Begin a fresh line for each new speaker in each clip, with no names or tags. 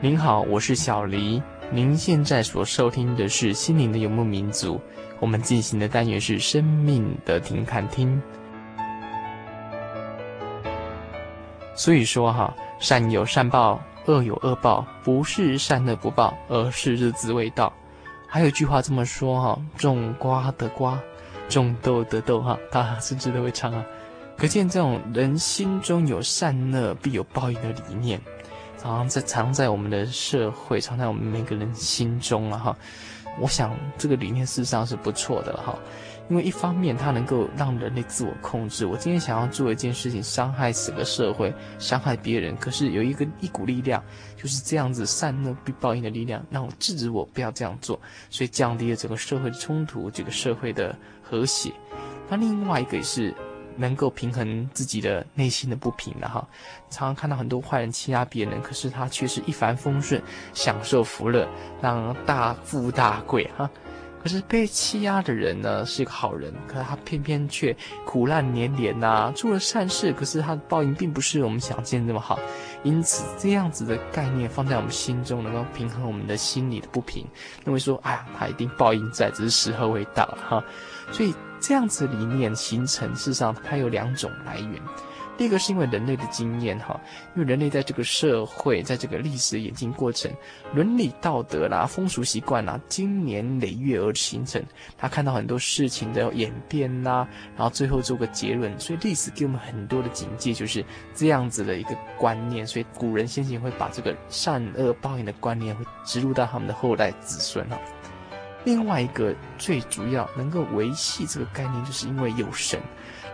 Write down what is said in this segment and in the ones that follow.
您好，我是小黎。您现在所收听的是《心灵的游牧民族》，我们进行的单元是“生命的停看听”。所以说哈，善有善报，恶有恶报，不是善恶不报，而是日子未到。还有一句话这么说哈：种瓜得瓜，种豆得豆哈。大家甚至都会唱啊，可见这种人心中有善恶必有报应的理念。常常在藏在我们的社会，藏在我们每个人心中了哈。我想这个理念事实上是不错的哈，因为一方面它能够让人类自我控制。我今天想要做一件事情，伤害整个社会，伤害别人，可是有一个一股力量，就是这样子善恶必报应的力量，让我制止我不要这样做，所以降低了整个社会的冲突，这个社会的和谐。那另外一个也是。能够平衡自己的内心的不平的哈，常常看到很多坏人欺压别人，可是他却是一帆风顺，享受福乐，让大富大贵哈。可是被欺压的人呢，是一个好人，可是他偏偏却苦难连连呐，做了善事，可是他的报应并不是我们想见那么好。因此，这样子的概念放在我们心中，能够平衡我们的心理的不平，认为说，哎呀，他一定报应在，只是时候未到哈。所以。这样子理念形成，事实上它有两种来源。第一个是因为人类的经验，哈，因为人类在这个社会，在这个历史演进过程，伦理道德啦、风俗习惯啦，经年累月而形成。他看到很多事情的演变啦，然后最后做个结论。所以历史给我们很多的警戒，就是这样子的一个观念。所以古人先前会把这个善恶报应的观念，会植入到他们的后代子孙哈。另外一个最主要能够维系这个概念，就是因为有神。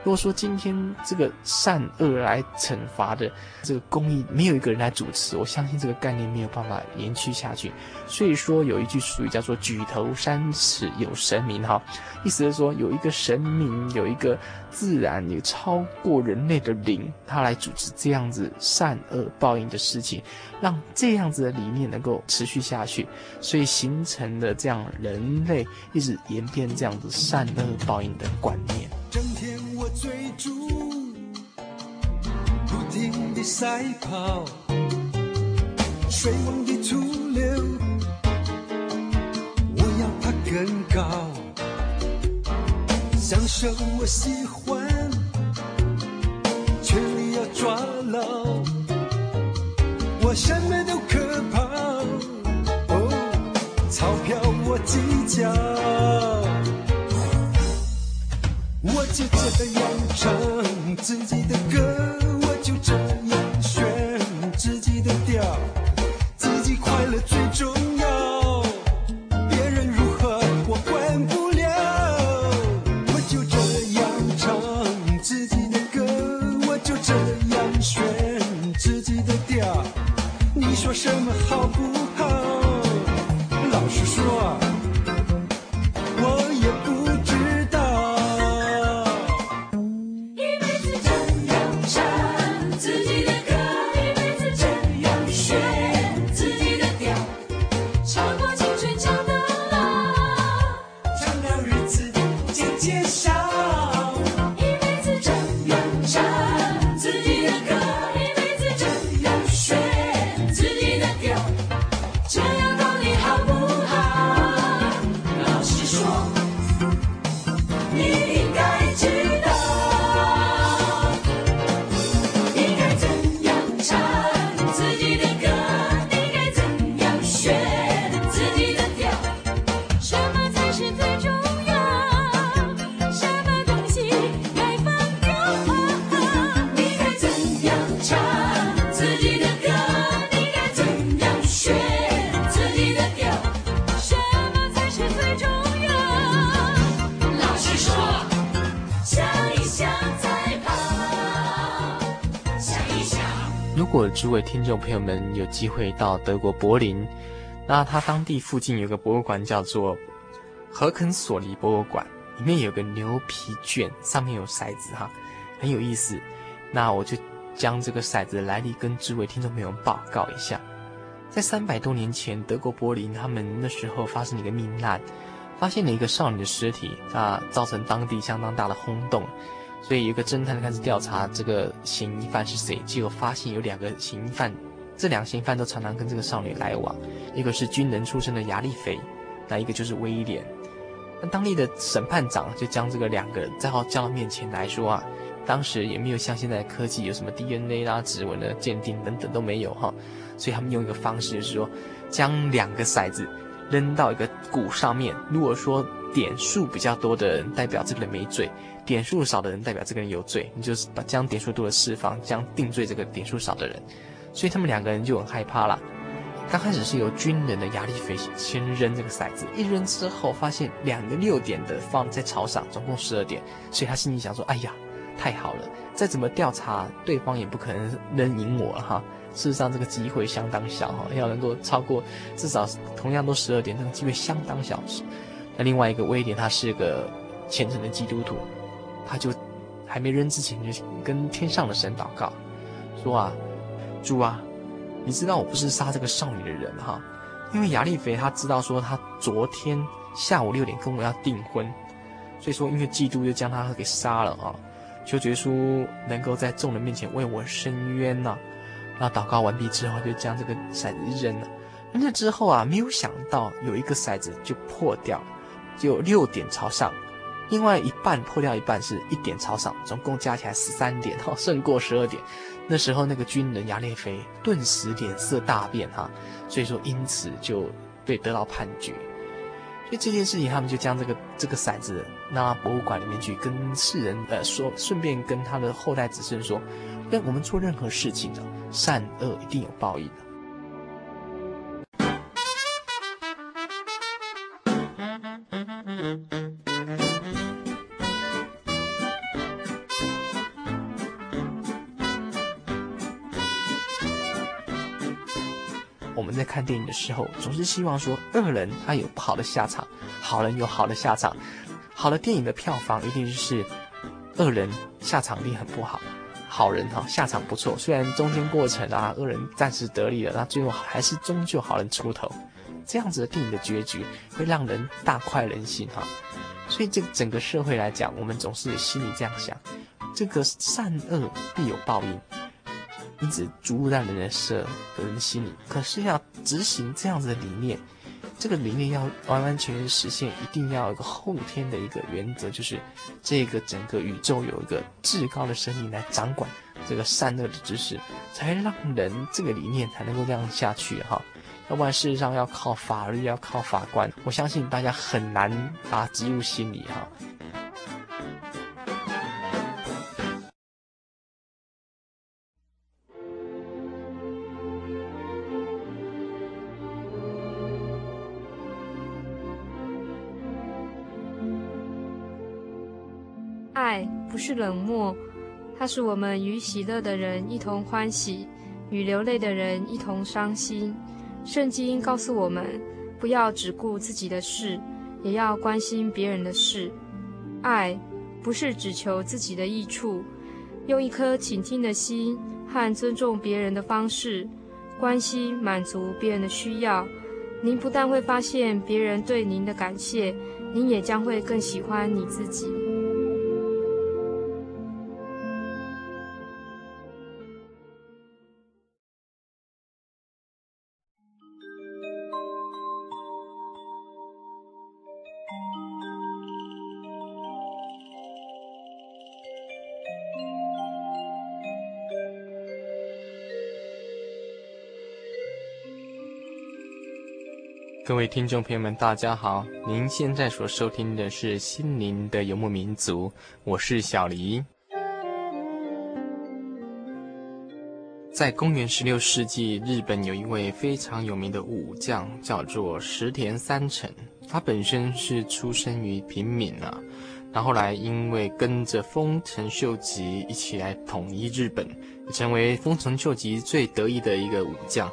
如果说今天这个善恶来惩罚的这个公义没有一个人来主持，我相信这个概念没有办法延续下去。所以说有一句俗语叫做“举头三尺有神明”哈，意思是说有一个神明，有一个自然有超过人类的灵，他来主持这样子善恶报应的事情，让这样子的理念能够持续下去，所以形成了这样人类一直演变这样子善恶报应的观念。
整天我追逐，不停地赛跑，水往低处流，我要爬更高，享受我喜欢，全力要抓的演唱自己的歌，
诸位听众朋友们，有机会到德国柏林，那它当地附近有个博物馆叫做荷肯索尼博物馆，里面有个牛皮卷，上面有骰子哈，很有意思。那我就将这个骰子的来历跟诸位听众朋友们报告一下。在三百多年前，德国柏林他们那时候发生了一个命案，发现了一个少女的尸体，那，造成当地相当大的轰动。所以有个侦探开始调查这个嫌疑犯是谁，结果发现有两个嫌疑犯这两个嫌疑犯都常常跟这个少女来往，一个是军人出身的亚利菲，那一个就是威廉。那当地的审判长就将这个两个人再好叫到面前来说啊，当时也没有像现在的科技有什么 DNA 啦、指纹的鉴定等等都没有哈，所以他们用一个方式就是说，将两个骰子扔到一个鼓上面，如果说点数比较多的人代表这个人没罪，点数少的人代表这个人有罪，你就是把将点数多的释放，将定罪这个点数少的人。所以他们两个人就很害怕了。刚开始是由军人的亚利菲先扔这个骰子，一扔之后发现两个六点的放在朝上，总共十二点。所以他心里想说：“哎呀，太好了！再怎么调查，对方也不可能扔赢我了哈。事实上，这个机会相当小哈，要能够超过至少同样都十二点，这个机会相当小。那另外一个威廉，他是个虔诚的基督徒，他就还没扔之前就跟天上的神祷告，说啊。”主啊，你知道我不是杀这个少女的人哈，因为亚利菲他知道说他昨天下午六点跟我要订婚，所以说因为嫉妒就将他给杀了啊，求耶稣能够在众人面前为我伸冤呐。那祷告完毕之后，就将这个骰子扔了。扔了之后啊，没有想到有一个骰子就破掉，就六点朝上，另外一半破掉一半是一点朝上，总共加起来十三点哈，胜过十二点。那时候，那个军人亚列菲顿时脸色大变哈，所以说因此就被得到判决。所以这件事情，他们就将这个这个骰子拿到博物馆里面去，跟世人呃说，顺便跟他的后代子孙说，跟我们做任何事情的善恶一定有报应的。我们在看电影的时候，总是希望说恶人他有不好的下场，好人有好的下场。好的电影的票房一定是恶人下场一定很不好，好人哈下场不错。虽然中间过程啊，恶人暂时得利了，那最后还是终究好人出头。这样子的电影的结局会让人大快人心哈。所以这整个社会来讲，我们总是心里这样想：这个善恶必有报应。因此注入在人的社人的心里，可是要执行这样子的理念，这个理念要完完全全实现，一定要有一个后天的一个原则，就是这个整个宇宙有一个至高的生命来掌管这个善恶的知识，才让人这个理念才能够这样下去哈。要不然事实上要靠法律，要靠法官，我相信大家很难把它记入心里哈。
冷漠，它使我们与喜乐的人一同欢喜，与流泪的人一同伤心。圣经告诉我们，不要只顾自己的事，也要关心别人的事。爱不是只求自己的益处，用一颗倾听的心和尊重别人的方式，关心满足别人的需要。您不但会发现别人对您的感谢，您也将会更喜欢你自己。
各位听众朋友们，大家好！您现在所收听的是《心灵的游牧民族》，我是小黎。在公元十六世纪，日本有一位非常有名的武将，叫做石田三成。他本身是出身于平民啊，然后来因为跟着丰臣秀吉一起来统一日本，成为丰臣秀吉最得意的一个武将。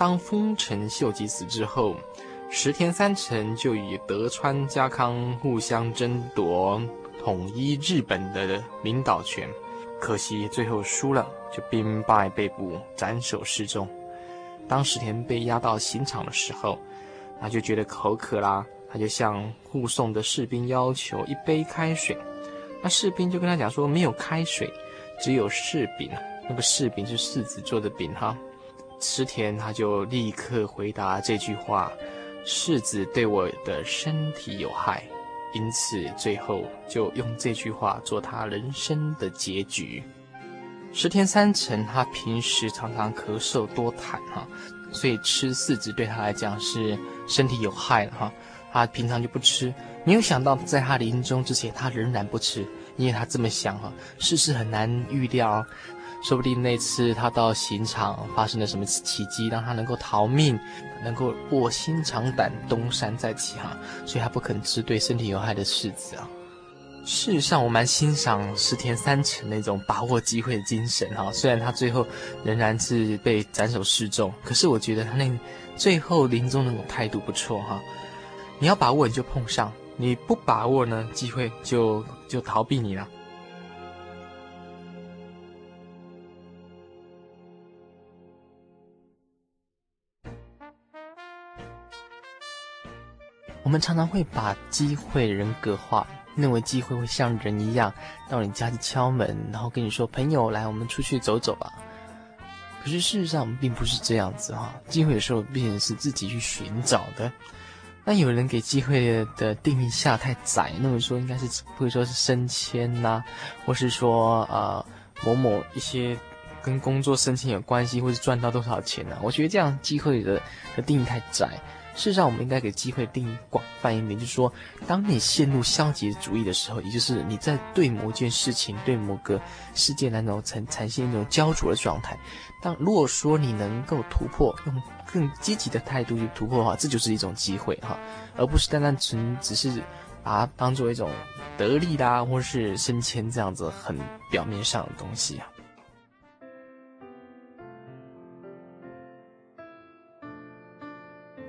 当丰臣秀吉死之后，石田三成就与德川家康互相争夺统一日本的领导权，可惜最后输了，就兵败被捕，斩首示众。当石田被押到刑场的时候，他就觉得口渴啦，他就向护送的士兵要求一杯开水。那士兵就跟他讲说，没有开水，只有柿饼。那个柿饼是柿子做的饼哈。石田他就立刻回答这句话：“柿子对我的身体有害。”因此，最后就用这句话做他人生的结局。石田三成他平时常常咳嗽多痰哈，所以吃柿子对他来讲是身体有害的哈。他平常就不吃，没有想到在他临终之前，他仍然不吃，因为他这么想哈，世事很难预料。说不定那次他到刑场发生了什么奇迹，让他能够逃命，能够卧薪尝胆东山再起哈，所以他不肯吃对身体有害的柿子啊。事实上，我蛮欣赏石田三成那种把握机会的精神哈。虽然他最后仍然是被斩首示众，可是我觉得他那最后临终那种态度不错哈。你要把握你就碰上，你不把握呢，机会就就逃避你了。我们常常会把机会人格化，认为机会会像人一样到你家去敲门，然后跟你说：“朋友，来，我们出去走走吧。”可是事实上并不是这样子哈，机会有时候毕竟是自己去寻找的。那有人给机会的定义下太窄，那么说应该是或者说是升迁呐、或是说呃某某一些跟工作升迁有关系，或是赚到多少钱呢、我觉得这样机会的的定义太窄。事实上，我们应该给机会定义广泛一点，就是说，当你陷入消极主义的时候，也就是你在对某件事情、对某个事件那种呈呈现一种焦灼的状态。当如果说你能够突破，用更积极的态度去突破的话，这就是一种机会哈，而不是单单纯只是把它当做一种得利啦，或是升迁这样子很表面上的东西啊。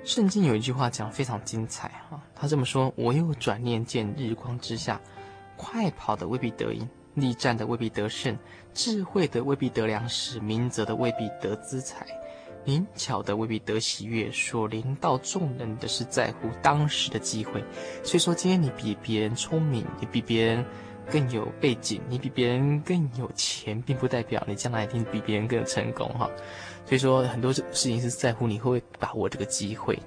圣经有一句话讲非常精彩哈，他这么说：“我又转念见日光之下，快跑的未必得赢，力战的未必得胜，智慧的未必得粮食，明哲的未必得资财，灵巧的未必得喜悦。所临到众人的是在乎当时的机会。所以说，今天你比别人聪明，你比别人更有背景，你比别人更有钱，并不代表你将来一定比别人更成功哈。”所以说，很多事情是在乎你会不会把握这个机会。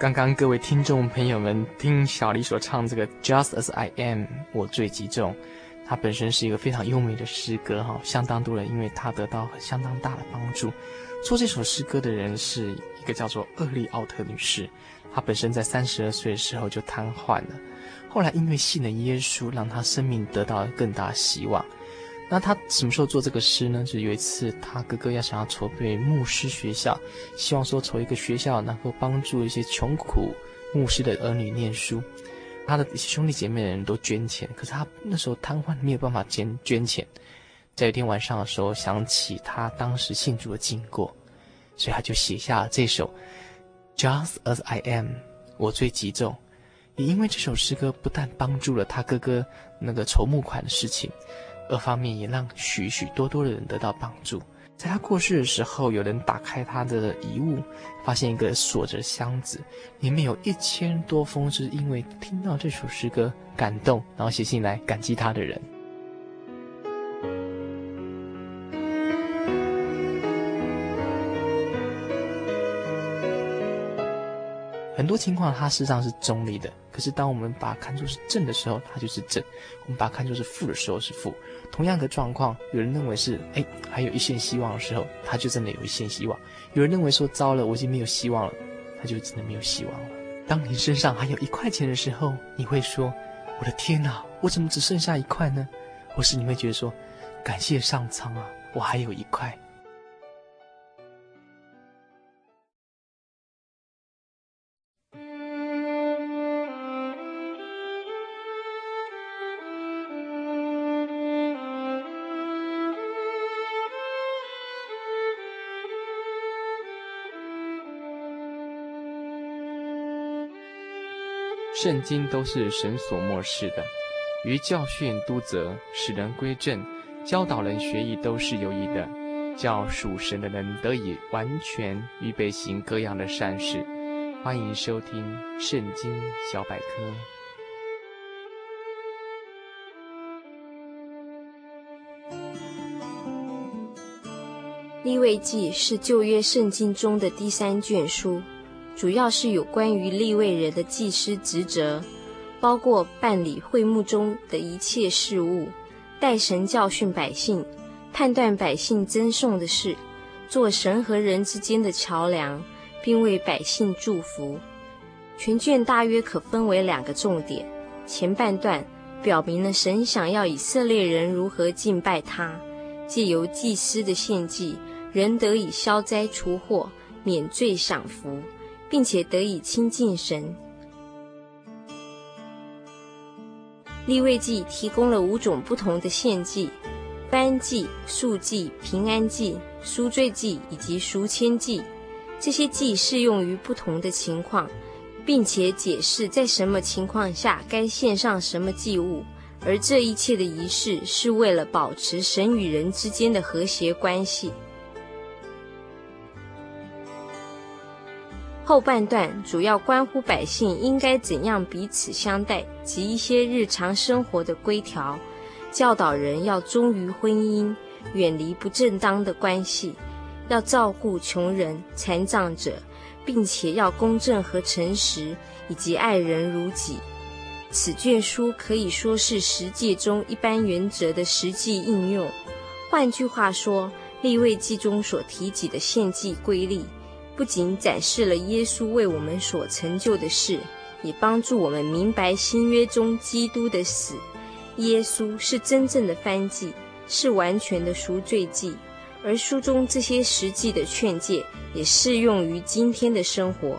刚刚各位听众朋友们听小黎所唱这个 Just as I am，我最集中，它本身是一个非常优美的诗歌哈，相当多人因为它得到相当大的帮助。做这首诗歌的人是一个叫做厄利奥特女士，她本身在三十二岁的时候就瘫痪了，后来因为信了耶稣，让她生命得到更大希望。那他什么时候做这个诗呢？就有一次，他哥哥要想要筹备牧师学校，希望说筹一个学校能够帮助一些穷苦牧师的儿女念书。他的一些兄弟姐妹的人都捐钱，可是他那时候瘫痪，没有办法捐捐钱。在一天晚上的时候，想起他当时信主的经过，所以他就写下了这首《Just as I Am》，我最急重。也因为这首诗歌，不但帮助了他哥哥那个筹募款的事情。二方面也让许许多多的人得到帮助。在他过世的时候，有人打开他的遗物，发现一个锁着箱子，里面有一千多封是因为听到这首诗歌感动，然后写信来感激他的人。很多情况他事实上是中立的。可是当我们把它看作是正的时候，它就是正；我们把它看作是负的时候是负。同样的状况，有人认为是哎还有一线希望的时候，它就真的有一线希望；有人认为说糟了，我已经没有希望了，它就真的没有希望了。当你身上还有一块钱的时候，你会说：“我的天哪，我怎么只剩下一块呢？”或是你会觉得说：“感谢上苍啊，我还有一块。”圣经都是神所默示的，于教训、督责、使人归正、教导人学义，都是有益的，叫属神的人得以完全预备行各样的善事。欢迎收听《圣经小百科》。
利未记是旧约圣经中的第三卷书。主要是有关于立位人的祭司职责，包括办理会幕中的一切事务，代神教训百姓，判断百姓争讼的事，做神和人之间的桥梁，并为百姓祝福。全卷大约可分为两个重点：前半段表明了神想要以色列人如何敬拜他，借由祭司的献祭，人得以消灾除祸，免罪享福。并且得以亲近神。立位记提供了五种不同的献祭：燔祭、素祭、平安祭、赎罪祭以及赎愆祭。这些祭适用于不同的情况，并且解释在什么情况下该献上什么祭物。而这一切的仪式是为了保持神与人之间的和谐关系。后半段主要关乎百姓应该怎样彼此相待及一些日常生活的规条，教导人要忠于婚姻，远离不正当的关系，要照顾穷人、残障者，并且要公正和诚实，以及爱人如己。此卷书可以说是十诫中一般原则的实际应用。换句话说，利未记中所提及的献祭规例。不仅展示了耶稣为我们所成就的事，也帮助我们明白新约中基督的死。耶稣是真正的燔祭，是完全的赎罪祭，而书中这些实际的劝诫也适用于今天的生活。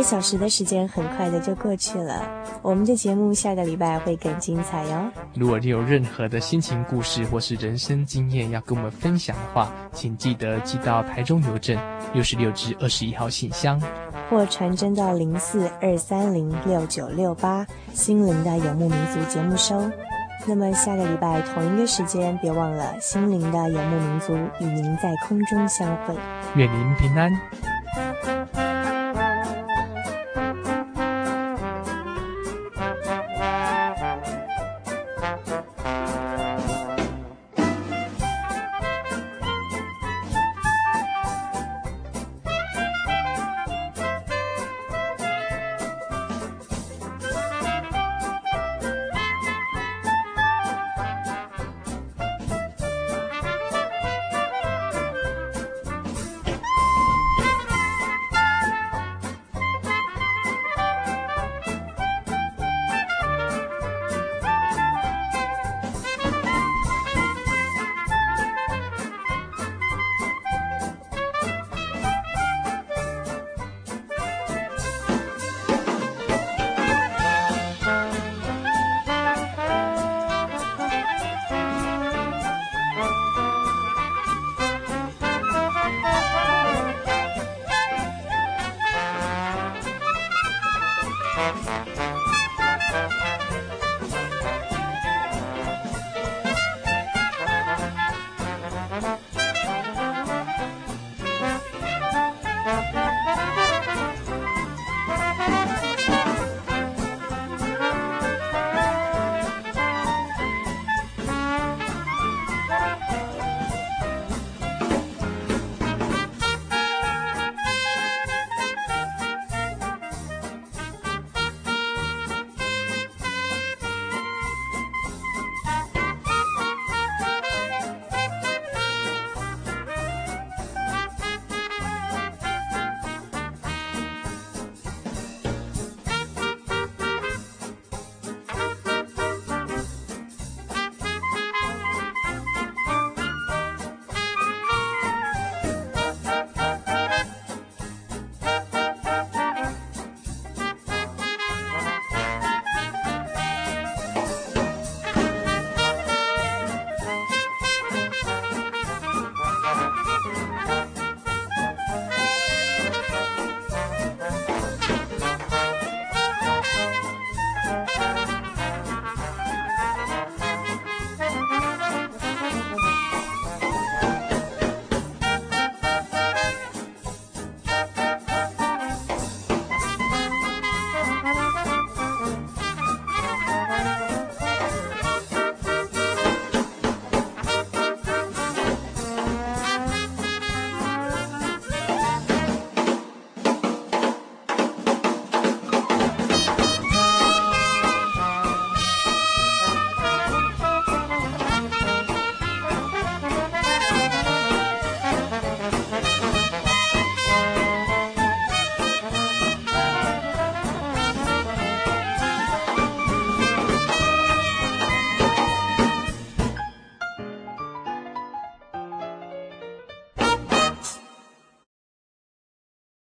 个小时的时间很快的就过去了，我们的节目下个礼拜会更精彩哟。
如果你有任何的心情故事或是人生经验要跟我们分享的话，请记得寄到台中邮政六十六至二十一号信箱，
或传真到零四二三零六九六八心灵的游牧民族节目收。那么下个礼拜同一个时间，别忘了心灵的游牧民族与您在空中相会。
愿您平安。